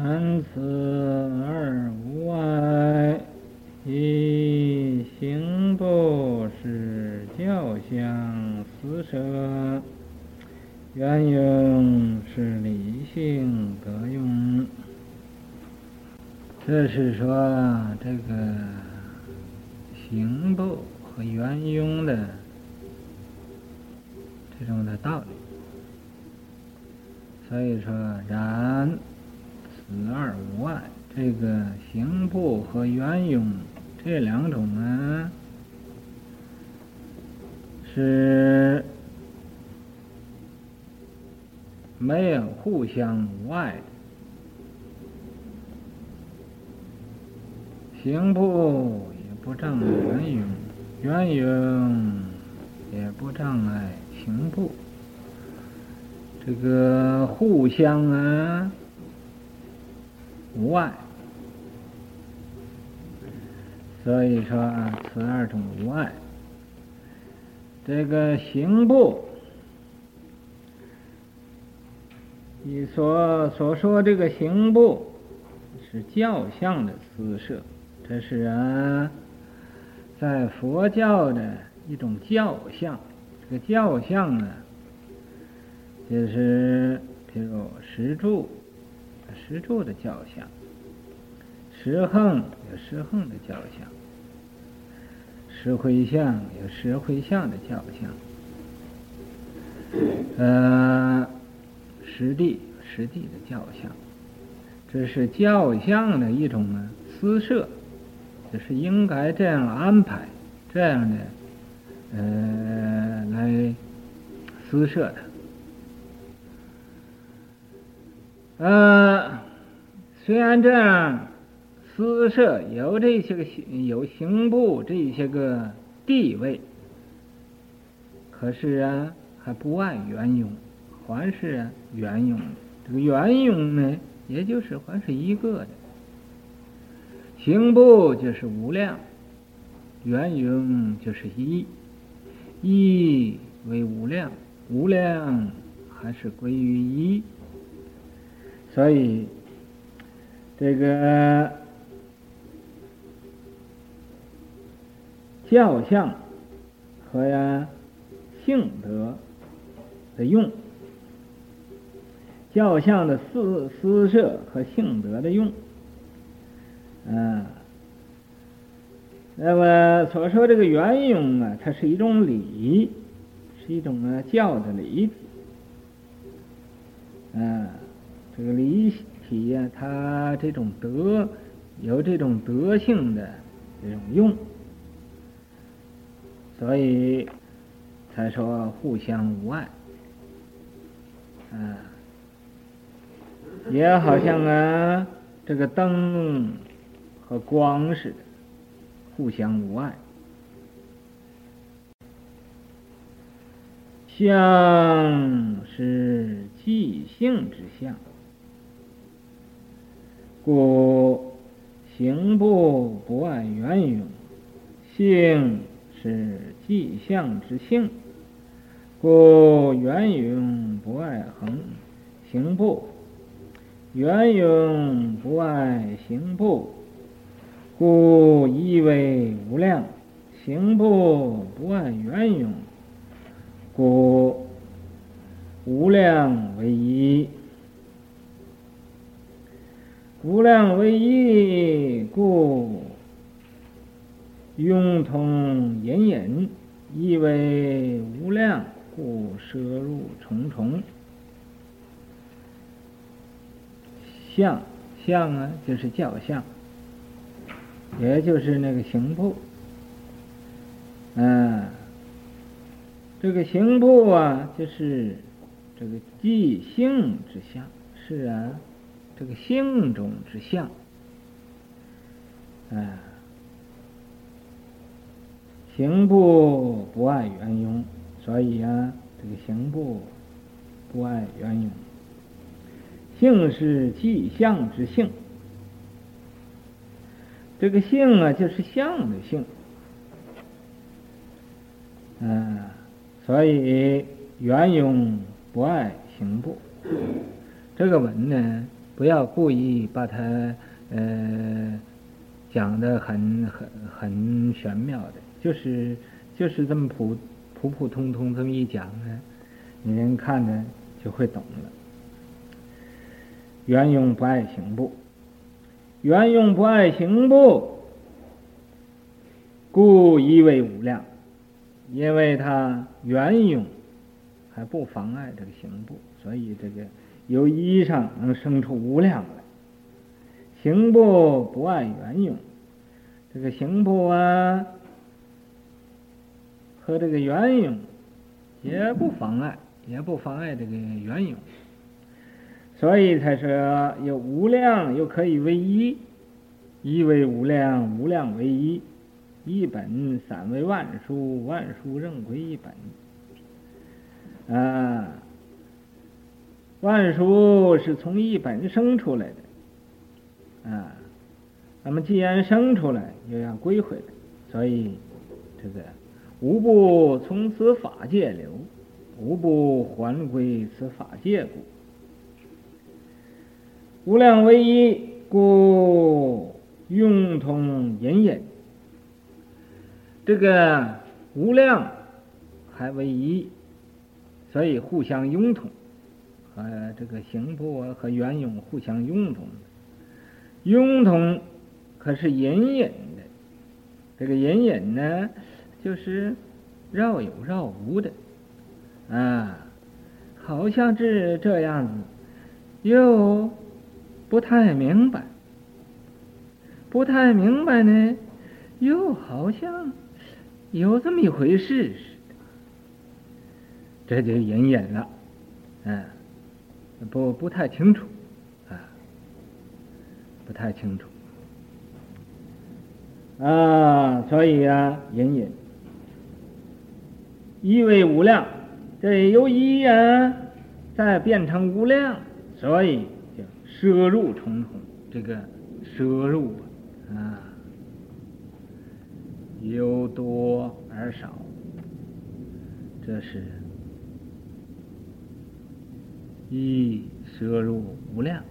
然此二无碍，以行布是教相四摄，缘用是理性得用。这是说这个互相无碍。行部也不障碍缘用，缘用也不障碍行部。这个互相啊无碍，所以说啊，此二种无碍。这个行部，所所说这个行部是教相的四摄，这是啊，在佛教的一种教相。这个教相呢。就是，譬如石柱，石柱的教相；石横有石横的教相；石灰像有石灰像的教相。呃，十地实地的教相，这是教相的一种呢，私设，就是应该这样安排，这样的呃来私设的。呃，虽然这样，私设有这些个有刑部这些个地位，可是啊，还不碍缘用，还是啊缘用。这个缘用呢，也就是还是一个的。行部就是无量，缘用就是一，一为无量，无量还是归于一。所以，这个教相和呀性德的用，教相的四四摄和性德的用，啊，那么所说这个缘用啊，它是一种理，是一种啊教的理啊。这个理体呀，它这种德有这种德性的这种用，所以才说互相无碍。啊，也好像啊，这个灯和光似的，互相无碍。相是即性之相。故行不不爱缘用，性是即相之性，故缘用不爱恒行不，缘用不爱行部，故一为无量，行部不碍缘用，故无量为一。无量为一，故用通隐隐；一为无量，故摄入重重。相相啊，就是教相，也就是那个刑部。嗯，这个刑部啊，就是这个即性之相，是啊。这个性中之相，啊，行部不碍缘用，所以啊，这个刑部不碍缘用。性是即相之性，这个性啊，就是相的性，嗯，所以缘用不爱行部。这个文呢？不要故意把它呃讲得很很很玄妙的，就是就是这么普普普通通这么一讲呢，你人看着就会懂了。圆融不爱行步，圆融不爱行部，故一为无量，因为它圆融还不妨碍这个行部，所以这个。由一上能生出无量来，行部不爱圆融，这个行部啊和这个圆融也不妨碍，也不妨碍这个圆融，所以才说有无量又可以为一，一为无量，无量为一，一本散为万殊，万殊仍归一本，啊。万殊是从一本生出来的，啊，那么既然生出来，又要归回来，所以这个无不从此法界流，无不还归此法界故。无量为一，故用通隐隐。这个无量还为一，所以互相融通。和，这个行部和圆融互相融通，融通可是隐隐的。这个隐隐呢，就是绕有绕无的，啊，好像是这样子，又不太明白，不太明白呢，又好像有这么一回事似的，这就隐隐了，嗯。不不太清楚，啊，不太清楚，啊，所以啊，隐隐，一为无量，这由一啊，再变成无量，所以叫摄入重重，这个奢入啊，由多而少，这是。一摄入无量，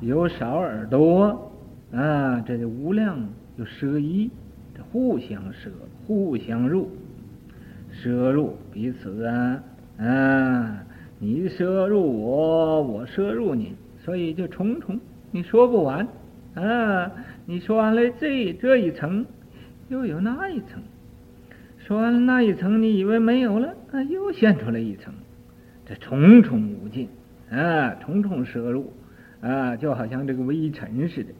由少而多啊，这就无量又摄一，这互相摄，互相入，奢入彼此啊啊，你摄入我，我摄入你，所以就重重，你说不完啊！你说完了这这一层，又有那一层，说完了那一层，你以为没有了啊，又现出来一层。这重重无尽啊，重重摄入啊，就好像这个微尘似的。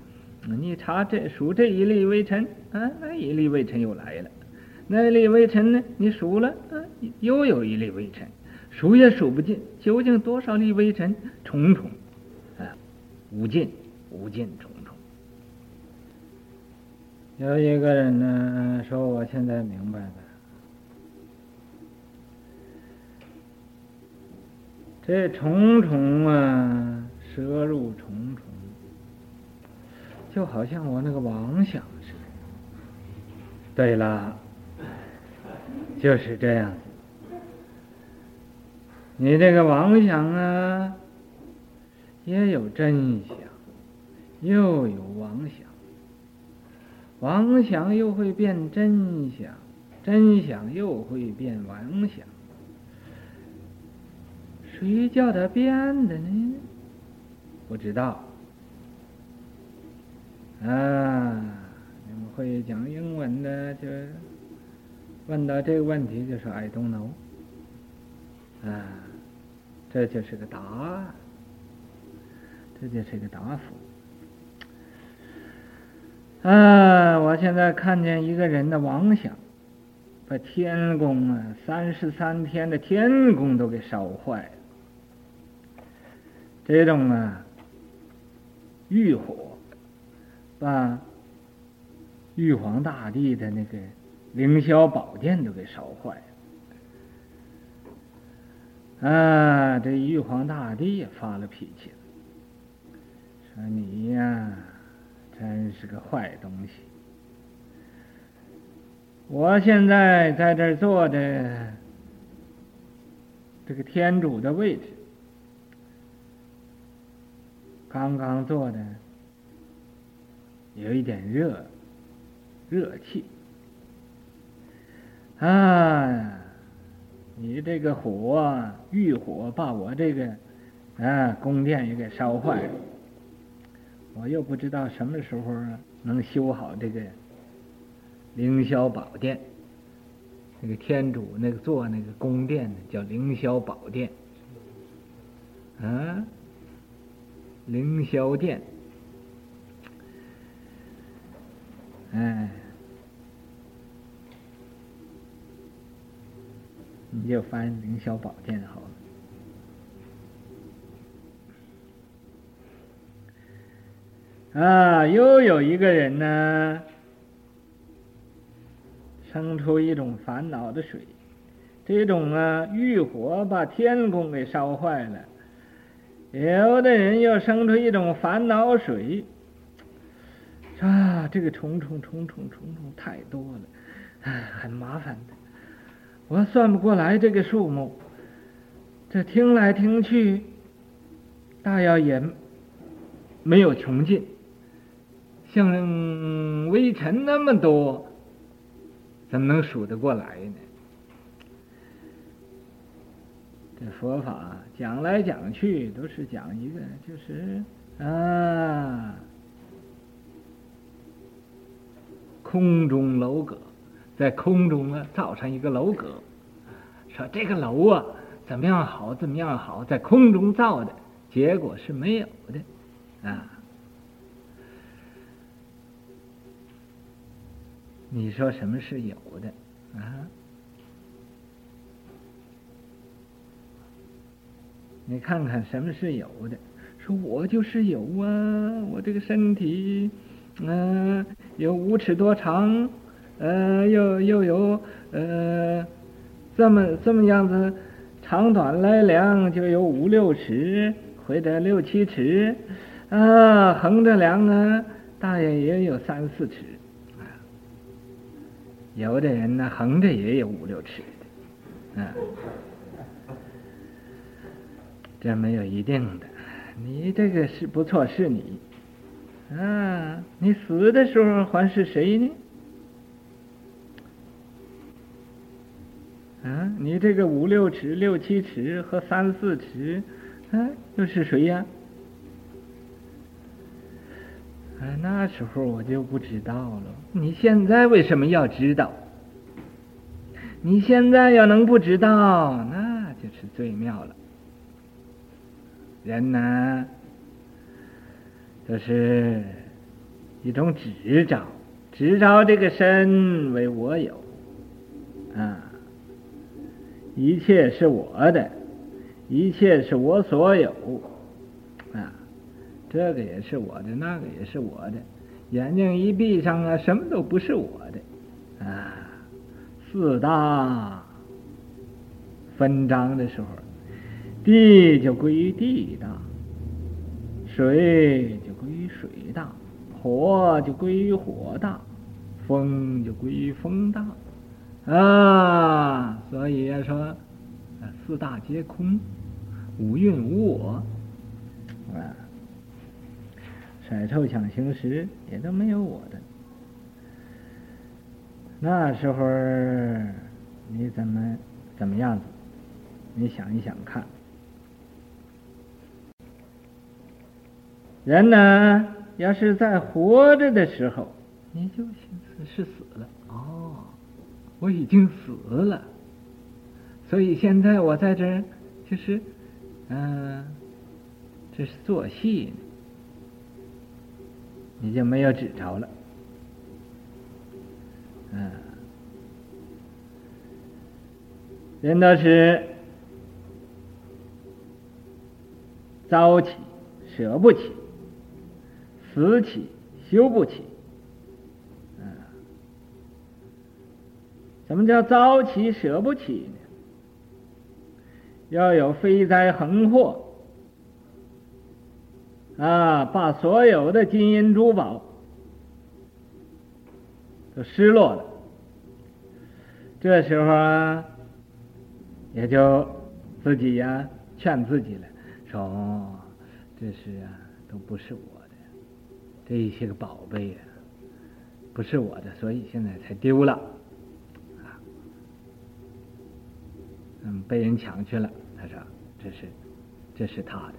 你查这数这一粒微尘啊，那一粒微尘又来了。那一粒微尘呢？你数了啊，又有一粒微尘，数也数不尽。究竟多少粒微尘？重重啊，无尽无尽重重。有一个人呢说：“我现在明白了。”这重重啊，蛇入重重，就好像我那个妄想似的。对了，就是这样。你这个妄想啊，也有真想，又有妄想，妄想又会变真想，真想又会变妄想。谁叫他变的呢？不知道。啊，你们会讲英文的就问到这个问题，就说 I don't know。啊，这就是个答案，这就是个答复。啊，我现在看见一个人的妄想，把天宫啊，三十三天的天宫都给烧坏了。这种啊，欲火把玉皇大帝的那个凌霄宝殿都给烧坏了啊！这玉皇大帝也发了脾气了，说你呀，真是个坏东西！我现在在这儿坐着，这个天主的位置。刚刚坐的，有一点热，热气。啊，这个火，欲火把我这个啊宫殿也给烧坏了，我又不知道什么时候能修好这个凌霄宝殿。那个天主那个做那个宫殿叫凌霄宝殿，啊，凌霄殿，哎，你就翻凌霄宝殿好了。啊，又有一个人呢。生出一种烦恼的水，这种啊欲火把天宫给烧坏了。有的人又生出一种烦恼水，啊，这个重重重重重重太多了，哎，很麻烦的。我算不过来这个数目，这听来听去，大要也没有穷尽，像微尘那么多。怎么能数得过来呢？这佛法讲来讲去都是讲一个，就是啊，空中楼阁，在空中啊造成一个楼阁，说这个楼啊怎么样好，怎么样好，在空中造的，结果是没有的，啊。你说什么是有的啊？你看看什么是有的？说我就是有啊，我这个身体，嗯、有五尺多长，呃，又又有呃，这么这么样子，长短来量就有五六尺或者六七尺，啊，横着量呢，大约也有三四尺。有的人呢，横着也有五六尺的，啊，这没有一定的。你这个是不错，是你，啊，你死的时候还是谁呢？啊，你这个五六尺、六七尺和三四尺，啊，又是谁呀？哎，那时候我就不知道了。你现在为什么要知道？你现在要能不知道，那就是最妙了。人呢，就是一种执着，执着这个身为我有，一切是我的，一切是我所有，啊。这个也是我的，那个也是我的，眼睛一闭上啊，什么都不是我的，啊，四大分章的时候，地就归于地大，水就归于水大，火就归于火大，风就归于风大，啊，所以要说，四大皆空，五蕴无我，啊。甩臭抢行识也都没有我的，那时候你怎么怎么样子？你想一想看，人呢，要是在活着的时候，你就心思是死了哦，我已经死了，所以现在我在这儿就是，嗯、这是做戏呢。你就没有纸着了，嗯，人都是遭起舍不起，死起修不起，嗯，什么叫遭起舍不起呢？要有飞灾横祸。啊！把所有的金银珠宝都失落了，这时候啊，也就自己呀劝自己了，说：“哦这是啊，都不是我的，这一些个宝贝呀，不是我的，所以现在才丢了，啊，嗯，被人抢去了。他说：“这是，这是他的，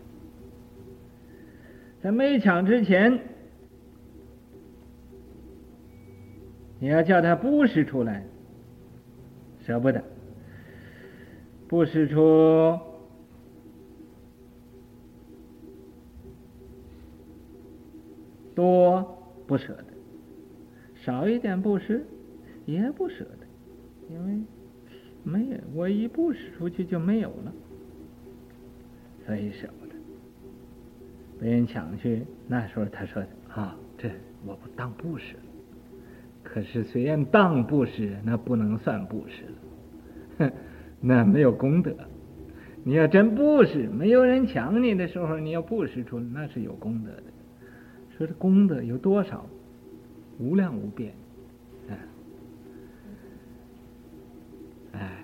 在没抢之前，你要叫他布施出来，舍不得，布施出。”多不舍得，少一点布施也不舍得，因为没有我一布施出去就没有了，所以舍不得。被人抢去，那时候他说啊，这我不当布施了。可是虽然当布施，那不能算布施了，哼，那没有功德。你要真布施，没有人抢你的时候，你要布施出来，那是有功德的。说这功德有多少？无量无边，哎，哎，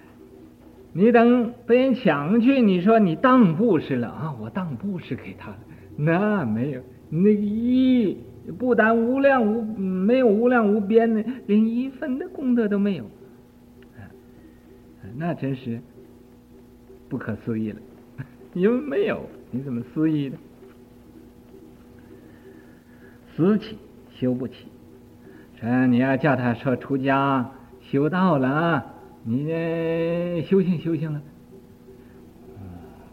你等被人抢去，你说你当布施了啊？我当布施给他了，那没有，那一不但无量无没有无量无边的，连一分的功德都没有，那真是不可思议了，因为没有，你怎么思议的？死起修不起，这你要叫他说出家修道了，你呢修行修行了，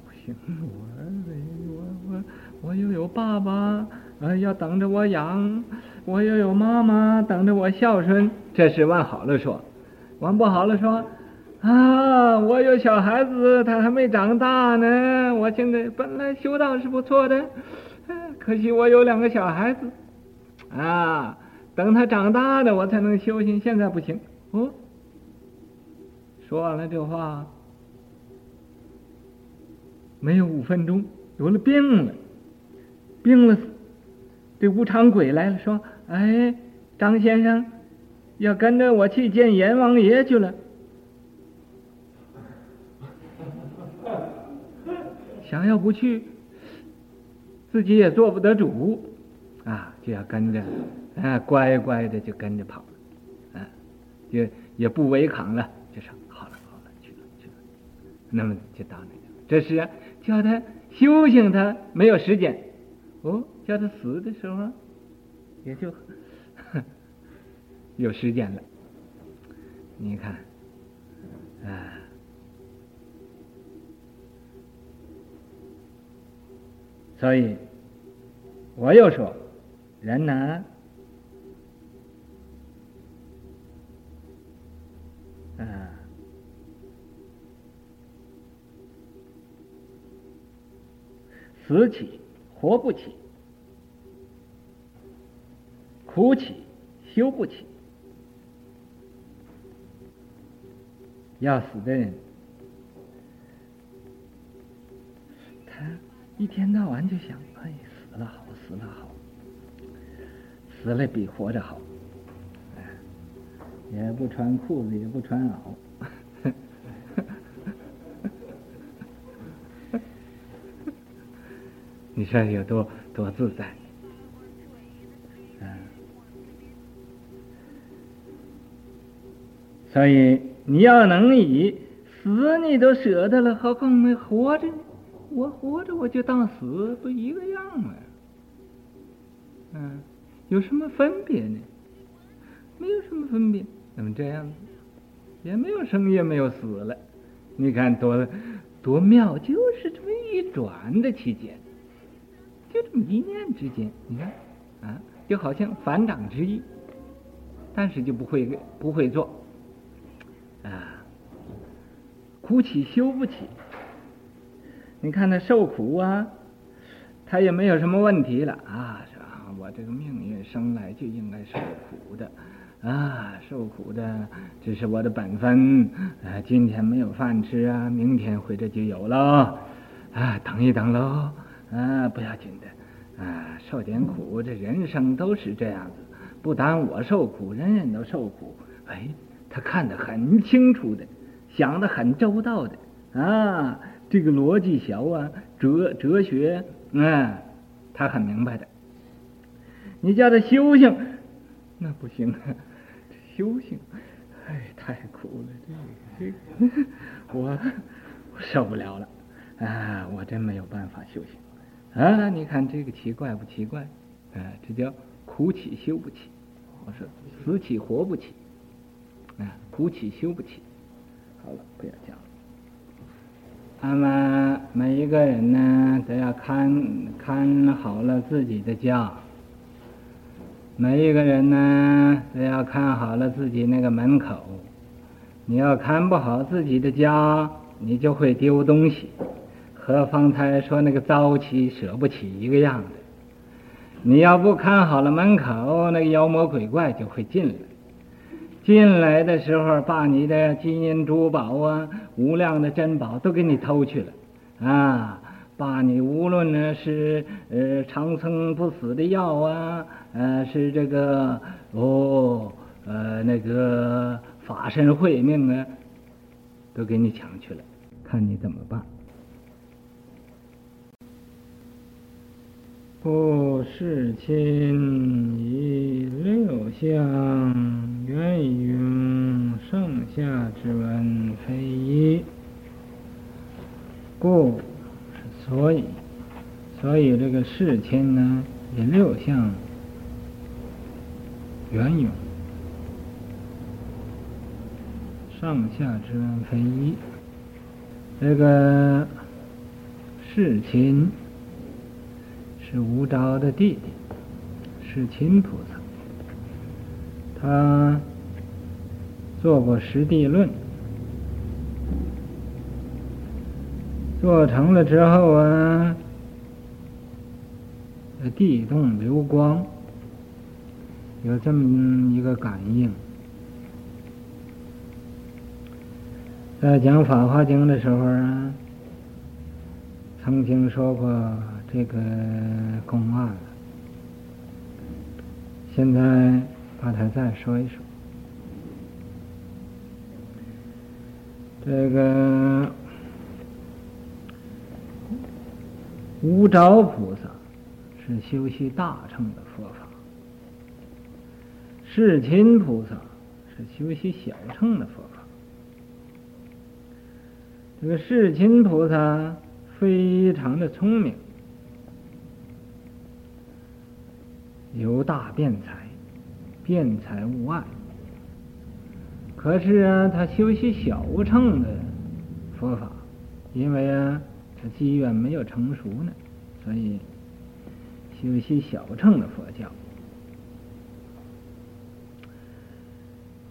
不行，我我我我又有爸爸啊，要等着我养，我又有妈妈等着我孝顺，这是往好了说，往不好了说，啊，我有小孩子，他还没长大呢，我现在本来修道是不错的，可惜我有两个小孩子。啊，等他长大了，我才能修行。现在不行。哦，说完了这话，没有五分钟，有了病了，病了。这无常鬼来了，说：“哎，张先生，要跟着我去见阎王爷去了。”想要不去，自己也做不得主。啊，就要跟着，啊，乖乖的就跟着跑了，啊，就也不违抗了，就成，那么就到那个，这是啊，叫他修行，他没有时间，哦，叫他死的时候，也就 有时间了。你看，啊，所以我又说。人呢？死起活不起，苦起修不起。要死的人，他一天到晚就想：哎，死了好，死了好。死了比活着好，也不穿裤子，也不穿袄，你说有多多自在？所以你要能以死你都舍得了，何况没活着呢？我活着我就当死，不一个样吗？嗯。有什么分别呢？没有什么分别，怎么这样子？也没有生，也没有死了。你看多多妙，就是这么一转的期间，就这么一念之间，你看啊，就好像反掌之意，但是就不会不会做啊，苦起修不起。你看他受苦啊，他也没有什么问题了啊。我这个命运生来就应该受苦的，啊，受苦的这是我的本分。啊，今天没有饭吃啊，明天或者就有了，啊，等一等喽，啊，不要紧的，啊，受点苦，这人生都是这样子。不但我受苦，人人都受苦。哎，他看得很清楚的，想得很周到的，啊，这个逻辑小啊，哲哲学，啊。他很明白的。你叫他修行，那不行啊！修行，哎，太苦了，这个这个，我我受不了了啊！我真没有办法修行啊！你看这个奇怪不奇怪？啊，这叫苦起修不起。我说死起活不起，啊，苦起修不起。好了，不要讲了。那么每一个人呢，都要看看好了自己的家。每一个人呢，都要看好了自己那个门口。你要看不好自己的家，你就会丢东西。和方才说那个糟气舍不起一个样的。你要不看好了门口，那个妖魔鬼怪就会进来。进来的时候，把你的金银珠宝啊、无量的珍宝都给你偷去了，啊，把你无论呢是呃长生不死的药啊，呃是这个哦呃那个法身慧命啊，都给你抢去了，看你怎么办。不世亲以六相圆融，上下之文非一，故所以所以这个世亲呢，以六相圆融，上下之文非一，这个世亲。是无招的弟弟，是亲菩萨。他做过实地论，做成了之后啊，地动流光，有这么一个感应。在讲《法华经》的时候啊，曾经说过。这个公案了，现在把它再说一说。这个无着菩萨是修习大乘的佛法，世亲菩萨是修习小乘的佛法。这个世亲菩萨非常的聪明。由大变才，变才无碍。可是啊，他修习小乘的佛法，因为啊，他机缘没有成熟呢，所以修习小乘的佛教。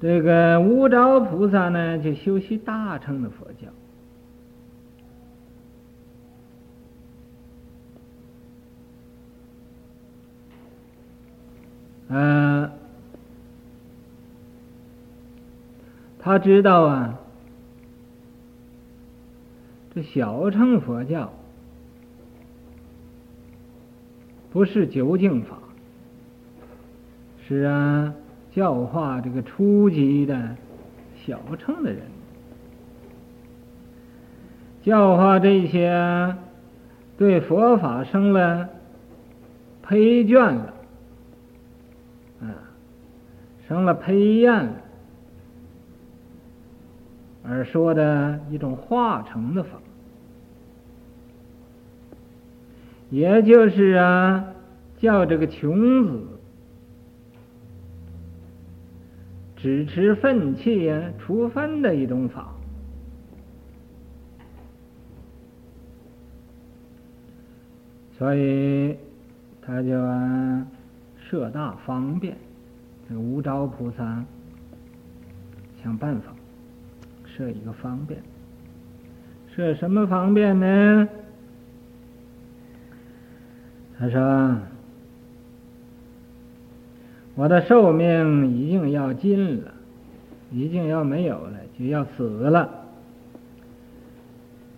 这个无着菩萨呢，就修习大乘的佛嗯，他知道啊，这小乘佛教不是究竟法，是啊，教化这个初级的小乘的人，教化这些对佛法生了疲倦了。成了呸厌了，而说的一种化成的法，也就是啊，叫这个穷子只持粪气呀，除分的一种法，所以他就啊，设大方便。这无着菩萨想办法设一个方便，设什么方便呢？他说：“我的寿命已经要尽了，已经要没有了，就要死了。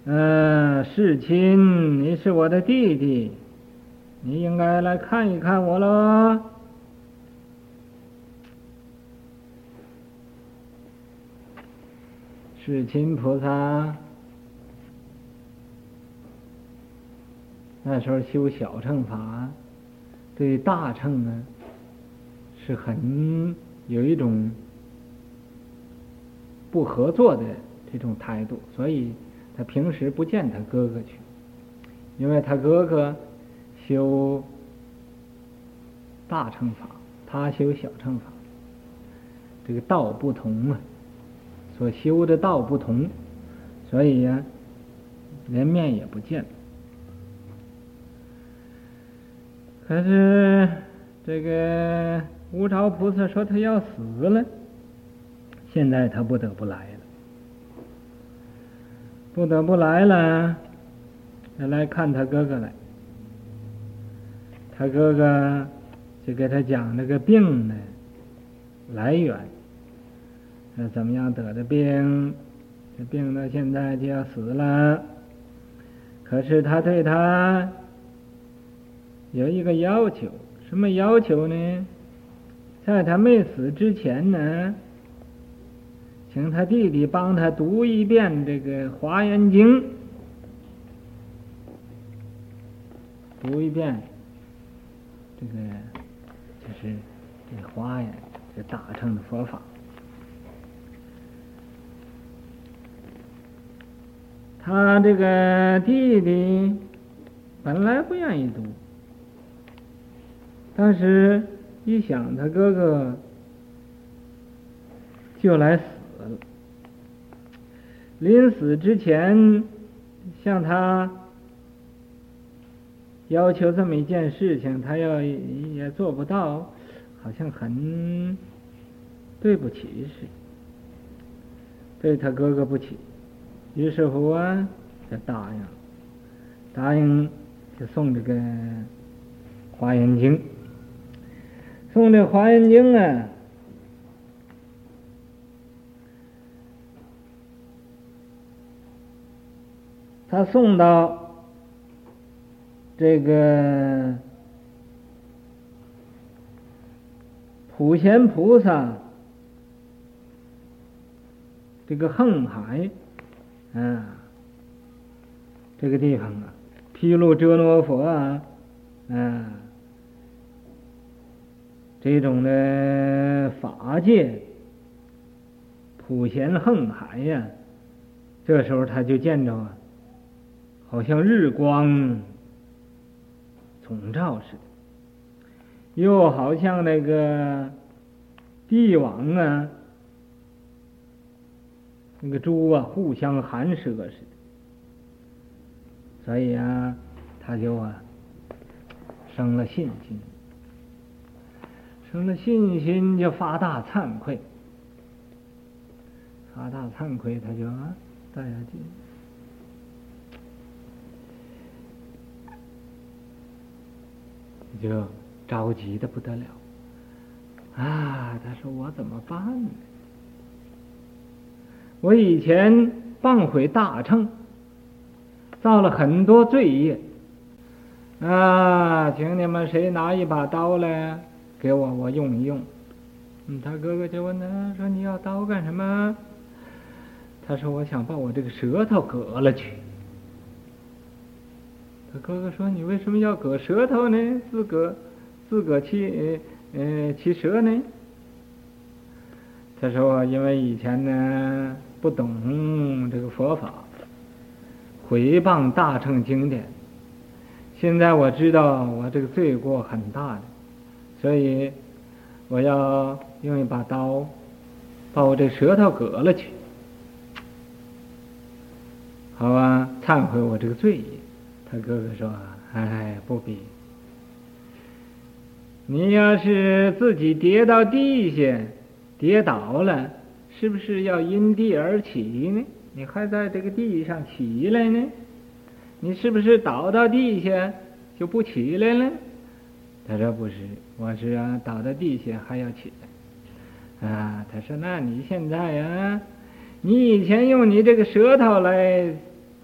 嗯、呃，世亲，你是我的弟弟，你应该来看一看我喽。”世亲菩萨那时候修小乘法，对大乘呢是很有一种不合作的这种态度，所以他平时不见他哥哥去，因为他哥哥修大乘法，他修小乘法，这个道不同啊，所修的道不同，所以呀，连面也不见。可是这个无着菩萨说他要死了，现在他不得不来了，不得不来了，要来看他哥哥来。他哥哥就给他讲那个病的来源，那怎么样得的病？这病到现在就要死了，可是他对他。有一个要求，什么要求呢？在他没死之前呢，请他弟弟帮他读一遍这个《华严经》，读一遍，这个就是这个华严，这大乘的佛法。他这个弟弟本来不愿意读。但是，一想他哥哥就来死了，临死之前向他要求这么一件事情，他要也做不到，好像很对不起似的，对他哥哥不起。于是乎啊，就答应，答应就送这个《华严经》。送这《华严经》啊，他送到这个普贤菩萨这个横海啊，这个地方啊，毗卢遮那佛啊，啊。这种的法界，普贤横海呀，这时候他就见着啊，好像日光总照似的，又好像那个帝王啊，那个猪啊互相寒舍似的，所以啊，他就啊生了信心。生了信心，就发大惭愧，发大惭愧，他就啊带下去，就着急的不得了啊！他说：“我怎么办呢？我以前谤毁大乘，造了很多罪业啊！请你们谁拿一把刀来？”给我，我用一用。嗯，他哥哥就问他说：“你要刀干什么？”他说：“我想把我这个舌头割了去。”他哥哥说：“你为什么要割舌头呢？自割，自割去呃其舌呢？”他说：“因为以前呢不懂这个佛法，毁谤大乘经典。现在我知道我这个罪过很大的。”所以，我要用一把刀，把我这舌头割了去，好吧？忏悔我这个罪业。他哥哥说：“哎，不必。你要是自己跌到地下，跌倒了，是不是要因地而起呢？你还在这个地上起来呢？你是不是倒到地下就不起来了？”他说：“不是，我是啊，倒在地下还要起来。”啊，他说：“那你现在呀，你以前用你这个舌头来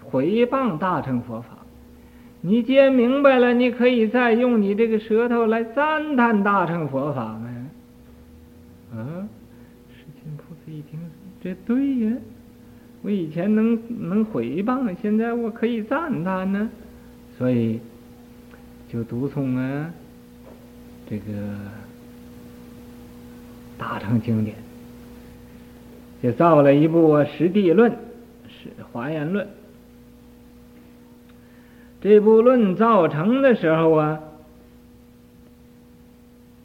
回谤大乘佛法，你既然明白了，你可以再用你这个舌头来赞叹大乘佛法吗？”啊，这对呀，我以前能能毁谤，现在我可以赞叹呢，所以就读诵啊，这个大乘经典，就造了一部《实地论》，是《华严论》。这部论造成的时候啊，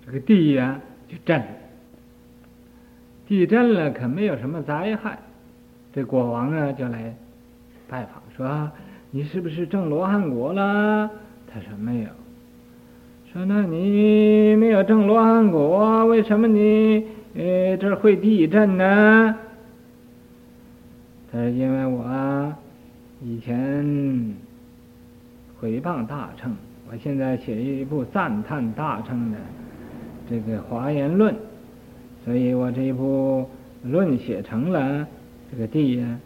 这个地呀就震了，地震了，可没有什么灾害。这国王啊就来拜访，说：“你是不是证罗汉果了？”他说没有，说那你没有证罗汉果，为什么你呃这会地震呢？他说因为我以前毁谤大乘，我现在写一部赞叹大乘的这个华严论，所以我这一部论写成了，这个地呀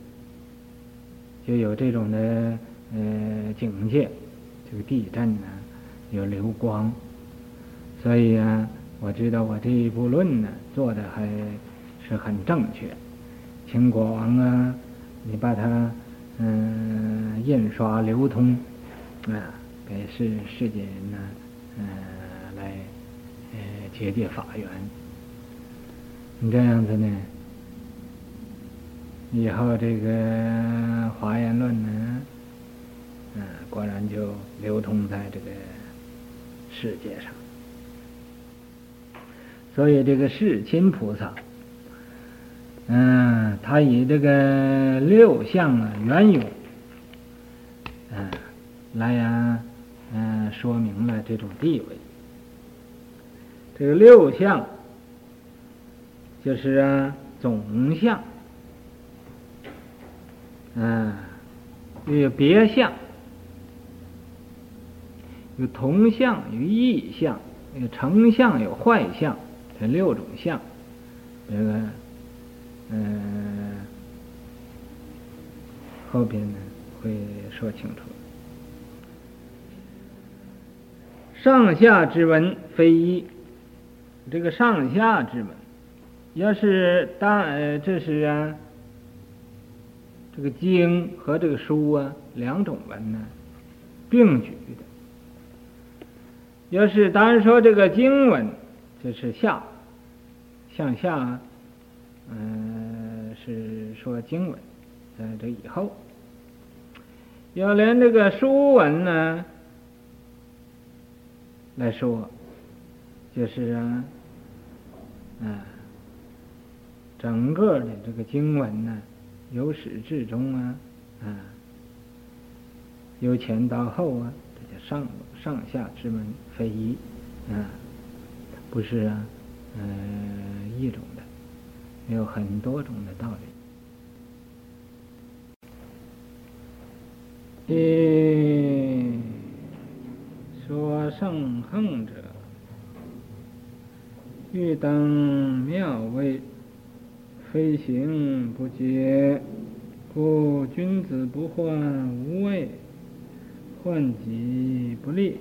就有这种的呃境界。这个地震呢，有流光，所以啊，我知道我这一部论呢做的还是很正确，请国王啊，你把它嗯、印刷流通啊，给世世界人呢，嗯、来呃结界法缘。你这样子呢，以后这个华严论呢。嗯，果然就流通在这个世界上。所以这个世亲菩萨，嗯，他以这个六相啊缘由，嗯，来呀，嗯，说明了这种地位。这个六相就是啊总相，嗯，有别相。有同相，有异相，有成相，有坏相，这六种相，这个，嗯、后边呢会说清楚。上下之文非一，这个上下之文，要是当呃，这是啊，这个经和这个书啊两种文呢并举的。要是单说这个经文，就是下，向下，嗯，是说经文，在这以后，要连这个书文呢来说，就是啊，嗯，整个的这个经文呢，由始至终啊，啊，由前到后啊，这叫上上下之文。非一，啊，不是啊，嗯、呃，一种的，有很多种的道理。一说圣行者，欲登妙位，非行不解，故君子不患无位，患己不利。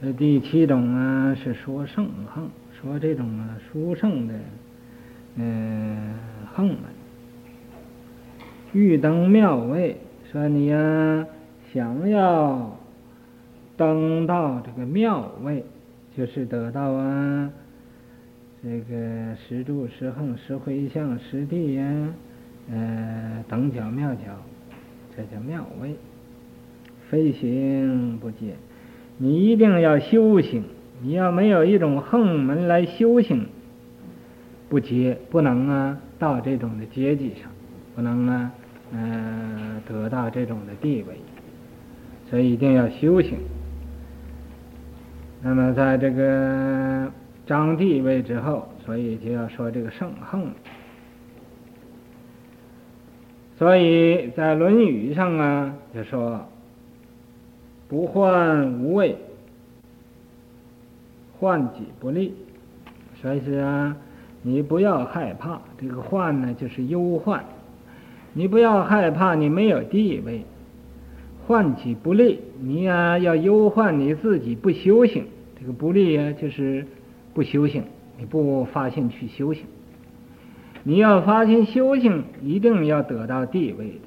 这第七种啊，是说圣行，说这种啊殊胜的，嗯、呃，行门。欲登妙位，说你呀、啊，想要登到这个妙位，就是得到啊，这个实住、实行、实回向、实地呀，呃，等角妙角，这叫妙位，非行不接。你一定要修行，你要没有一种横门来修行，不接不能啊到这种的阶级上，不能啊呃得到这种的地位，所以一定要修行。那么在这个彰地位之后，所以就要说这个圣行。所以在《论语》上啊就说。不患无位，患己不利。所以说啊，你不要害怕这个患呢，就是忧患。你不要害怕你没有地位，患己不利。你呀、啊、要忧患你自己不修行，这个不利啊就是不修行，你不发心去修行。你要发心修行，一定要得到地位的。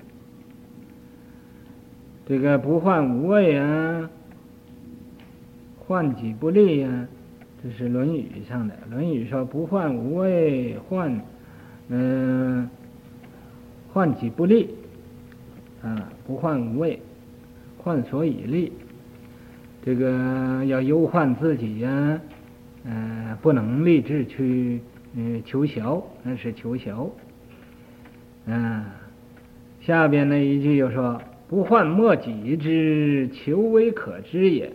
这个不患无畏啊，患己不利啊，这是《论语》上的。《论语》说不患无畏，患嗯，患己不利啊，不患无畏，患所以利。这个要忧患自己呀、啊，嗯、不能立志去嗯求学，那是求学。嗯，下边那一句又说。不患莫己知，求为可知也。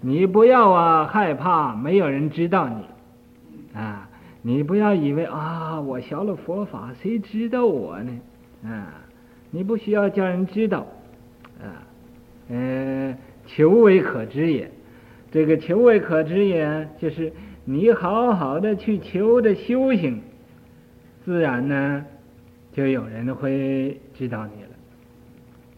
你不要啊，害怕没有人知道你啊！你不要以为啊，我学了佛法，谁知道我呢？啊，你不需要叫人知道啊。呃，求为可知也。这个求微可知也，就是你好好的去求着修行，自然呢，就有人会知道你了。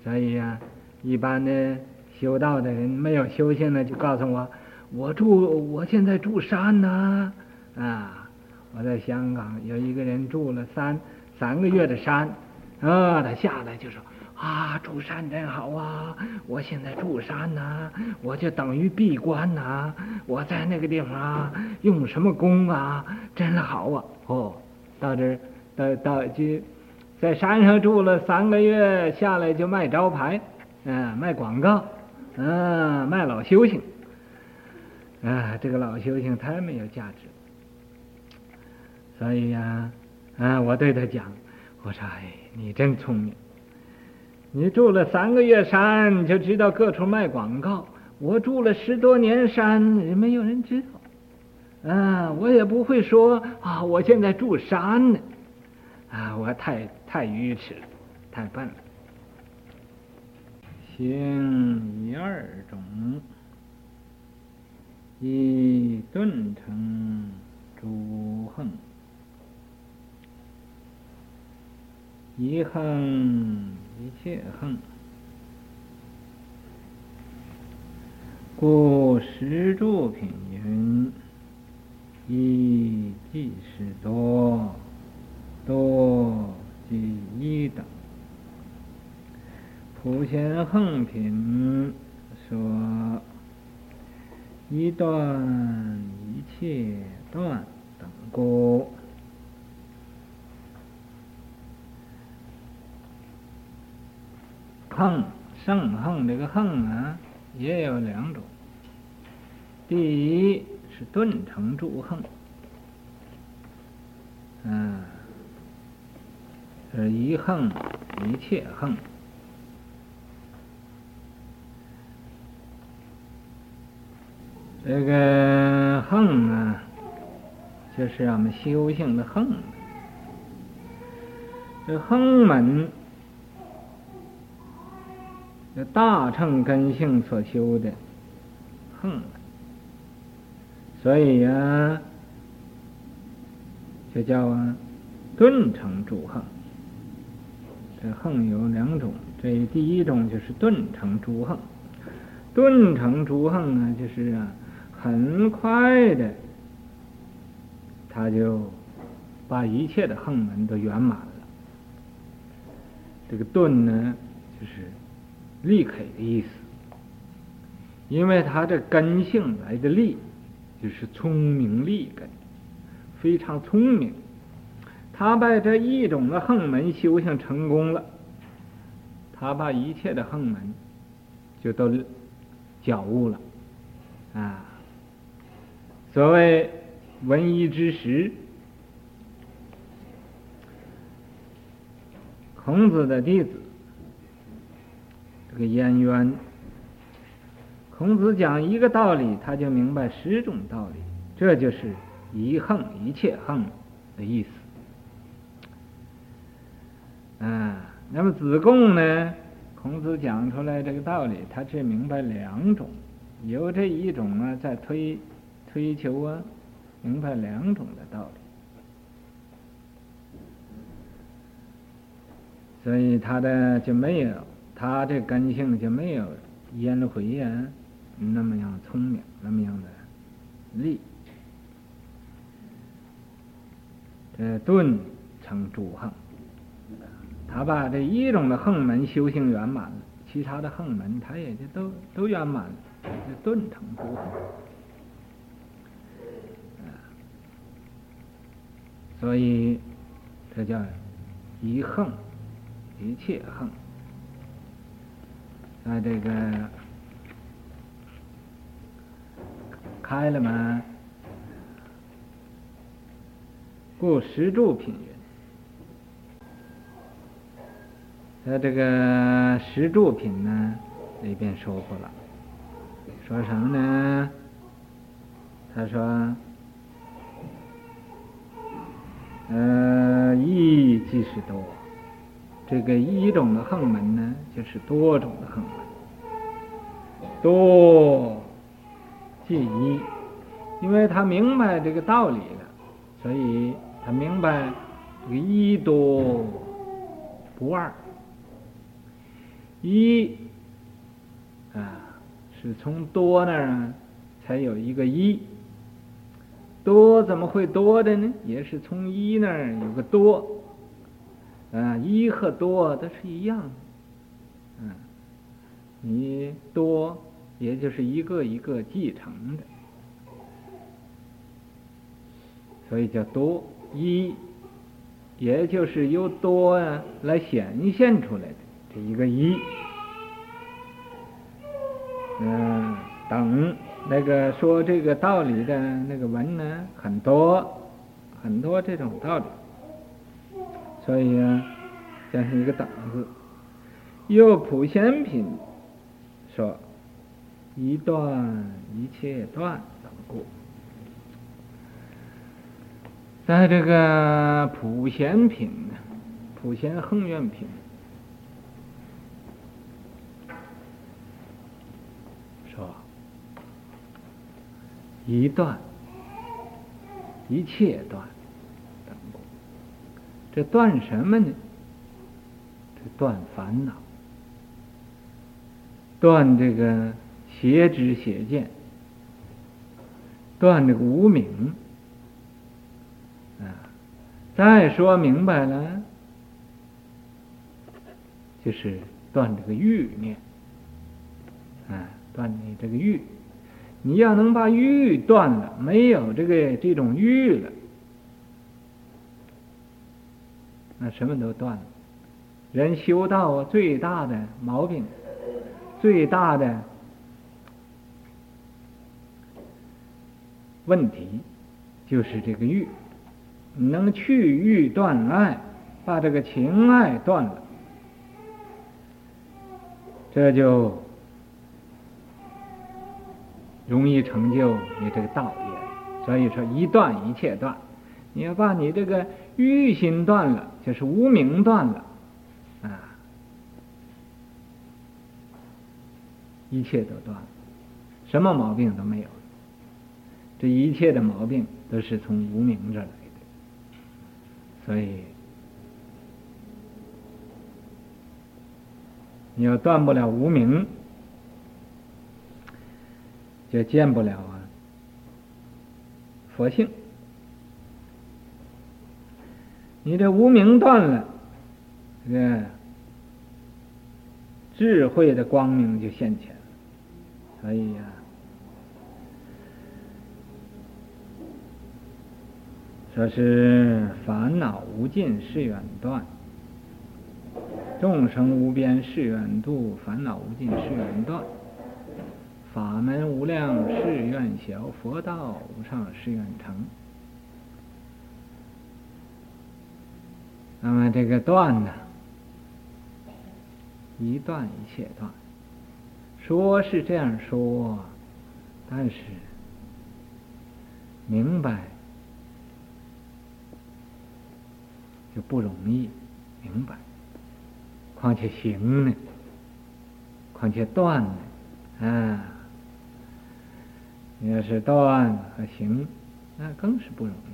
所以呀、啊，一般的修道的人没有修行的，就告诉我，我住我现在住山呐，啊，我在香港有一个人住了三三个月的山，啊，他下来就说啊，住山真好啊，我现在住山呐，我就等于闭关呐，我在那个地方啊，用什么功啊，真好啊，哦，到这到到就。在山上住了三个月，下来就卖招牌，嗯、卖广告，嗯、卖老修行，啊，这个老修行太没有价值。所以呀、啊，我对他讲，我说，哎，你真聪明，你住了三个月山，就知道各处卖广告。我住了十多年山，也没有人知道，啊，我也不会说啊，我现在住山呢。啊，我太太愚痴了，太笨了。行以二种，一顿成诸横，一横一切横，故十住品云：一即是多。多即一等，普贤横品说一断一切断等故，横圣横这个横啊也有两种，第一是顿成诸横，嗯。是一横一切横，这个横啊，就是我们修行的横。这横门，这大乘根性所修的横，所以呀、啊，就叫啊顿成诸横。这横有两种，这第一种就是顿成诸横，顿成诸横呢，就是啊，很快的，他就把一切的横门都圆满了。这个顿呢，就是利可的意思，因为他这根性来的利，就是聪明利根，非常聪明。他把这一种的横门修行成功了，他把一切的横门就都觉悟了，啊，所谓闻一知十，孔子的弟子，这个颜渊，孔子讲一个道理，他就明白十种道理，这就是一横一切横的意思。啊，那么子贡呢？孔子讲出来这个道理，他只明白两种，有这一种啊，在推推求啊，明白两种的道理，所以他的就没有，他这根性就没有颜回呀那么样聪明，那么样的利，这顿成诸横。他把这一种的横门修行圆满了，其他的横门他也就都都圆满了，就顿成不横。所以这叫一横，一切横。在这个开了门，故石柱品云。在这个石柱品呢里边说过了，说什么呢？他说，呃，一即是多，这个一种的横门呢，就是多种的横门，多即一，因为他明白这个道理了，所以他明白这个一多不二。一啊，是从多那儿才有一个一，多怎么会多的呢？也是从一那儿有个多，啊，一和多都是一样的，嗯，你多也就是一个一个继承的，所以叫多一，也就是由多啊来显现出来的这。一个一，嗯，等那个说这个道理的那个文呢，很多很多这种道理，所以啊，加上一个等字。又普贤品说一断一切断等故，在这个普贤品呢，普贤横愿品。说一断，一切断，这断什么呢？这断烦恼，断这个邪知邪见，断这个无明。啊，再说明白了，就是断这个欲念。啊，断你这个欲。你要能把欲断了，没有这个这种欲了，那什么都断了。人修道最大的毛病，最大的问题，就是这个欲。你能去欲断爱，把这个情爱断了，这就。容易成就你这个道业，所以说一断一切断。你要把你这个欲心断了，就是无明断了，啊，一切都断了，什么毛病都没有。这一切的毛病都是从无明这来的，所以你要断不了无明。就见不了啊，佛性。你这无明断了，这智慧的光明就现前了。所以呀，说是烦恼无尽誓愿断，众生无边誓愿度，烦恼无尽誓愿断。法门无量誓愿销，佛道无上誓愿成。那么这个断呢，一断一切断，说是这样说，但是明白就不容易明白，况且行呢，况且断呢，啊。你要是断和行，那更是不容易。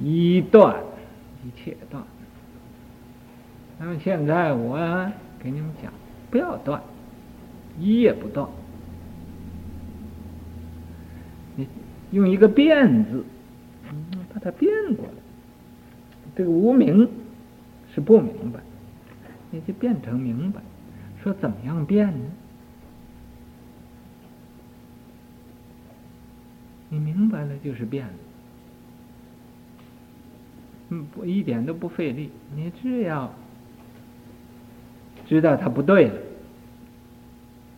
一断，一切断。那么现在我给你们讲，不要断，一也不断。你用一个变字，把它变过来，这个无明是不明白，你就变成明白。说怎么样变呢？你明白了就是变了。嗯，不一点都不费力。你只要知道它不对了，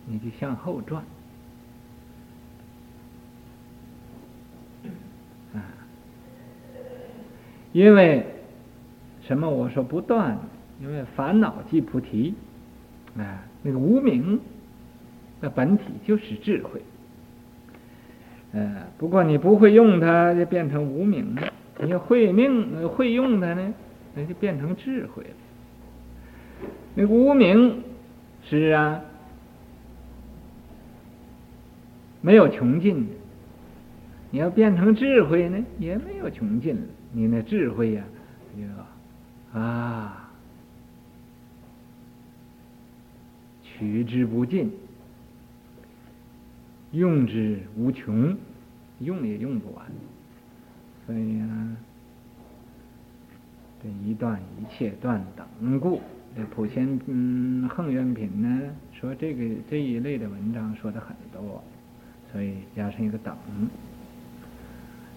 你就向后转。啊，因为什么？我说不断，因为烦恼即菩提。啊，那个无明的本体就是智慧。呃，不过你不会用它，就变成无明了。你要会命会用它呢，那就变成智慧了。那无名是啊，没有穷尽的。你要变成智慧呢，也没有穷尽了。你那智慧呀，就啊，取之不尽，用之无穷，用也用不完。所以呢，这一段一切断等故，这普贤嗯恒愿品呢，说这个这一类的文章说的很多，所以加上一个等，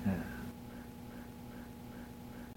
嗯。